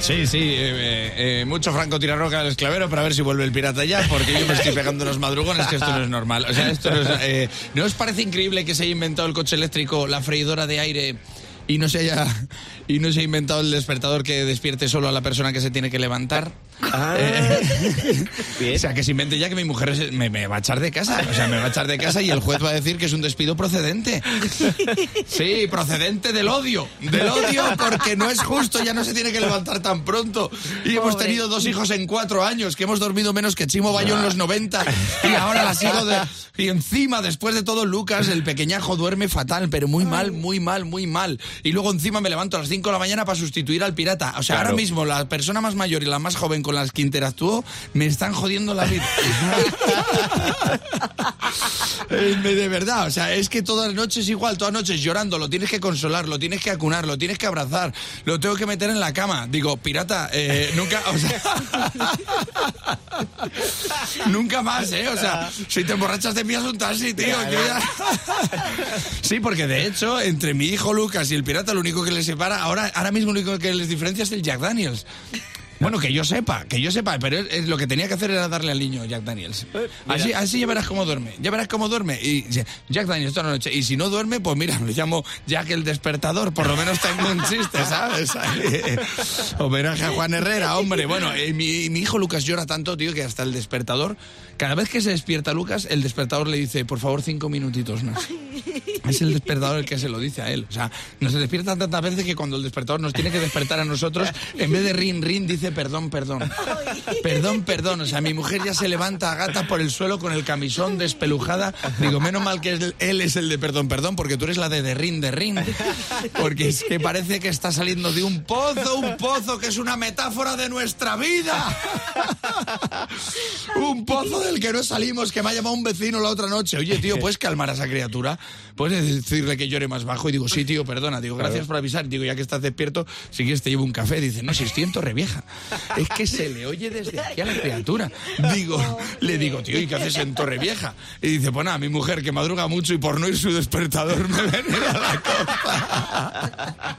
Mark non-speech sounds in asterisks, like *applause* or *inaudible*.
Sí, sí, eh, eh, mucho Franco roca al esclavero para ver si vuelve el pirata ya, porque yo me estoy pegando los madrugones, que esto no es normal. O sea, esto no es, eh, ¿No os parece increíble que se haya inventado el coche eléctrico, la freidora de aire y no se haya y no se ha inventado el despertador que despierte solo a la persona que se tiene que levantar? Ah, *laughs* Eh, o sea, que se invente ya que mi mujer me, me va a echar de casa. O sea, me va a echar de casa y el juez va a decir que es un despido procedente. Sí, procedente del odio. Del odio porque no es justo, ya no se tiene que levantar tan pronto. Y hemos Pobre. tenido dos hijos en cuatro años, que hemos dormido menos que Chimo Bayo en los 90. Y ahora las sigo de... Y encima, después de todo, Lucas, el pequeñajo, duerme fatal, pero muy mal, muy mal, muy mal. Y luego encima me levanto a las 5 de la mañana para sustituir al pirata. O sea, Claro. ahora mismo la persona más mayor y la más joven con las que interactúo me están jodiendo la vida. Eh, de verdad, o sea, es que todas las noches igual, todas las noches llorando, lo tienes que consolar, lo tienes que acunar, lo tienes que abrazar, lo tengo que meter en la cama. Digo, pirata, eh, nunca, o sea, *laughs* nunca más, ¿eh? O sea, si te emborrachas te envías un taxi, tío. Sí, porque de hecho, entre mi hijo Lucas y el pirata, lo único que les separa, ahora, ahora mismo lo único que les diferencia es el Jack Daniels. Bueno, que yo sepa, que yo sepa, pero él- él lo que tenía que hacer era darle al niño Jack Daniels. Así, así ya verás cómo duerme, ya verás cómo duerme. Y Jack Daniels toda la noche. Y si no duerme, pues mira, le llamo Jack el despertador, por lo menos tengo un chiste, ¿sabes? *laughs* Homenaje a Juan Herrera, hombre. Bueno, eh, mi, mi hijo Lucas llora tanto, tío, que hasta el despertador, cada vez que se despierta Lucas, el despertador le dice, por favor, cinco minutitos más. Es el despertador el que se lo dice a él. O sea, nos despierta tantas veces que cuando el despertador nos tiene que despertar a nosotros, en vez de rin, rin, dice perdón, perdón. *laughs* Perdón, perdón. O sea, mi mujer ya se levanta a gata por el suelo con el camisón despelujada. Digo, menos mal que él es el de perdón, perdón, porque tú eres la de de rin, de rin. Porque es que parece que está saliendo de un pozo, un pozo que es una metáfora de nuestra vida. *laughs* Un pozo del que no salimos, que me ha llamado un vecino la otra noche. Oye, tío, ¿puedes calmar a esa criatura? ¿Puedes decirle que llore más bajo? Y digo, sí, tío, perdona. Digo, gracias por avisar. Digo, ya que estás despierto, si quieres te llevo un café. Dice, no, si estoy en Torrevieja. *laughs* Es que se le oye desde aquí a la criatura. *laughs* Digo, le digo, tío, ¿y qué haces en Torrevieja? Y dice, pues nada, mi mujer que madruga mucho y por no ir su despertador me *laughs* venía a la copa.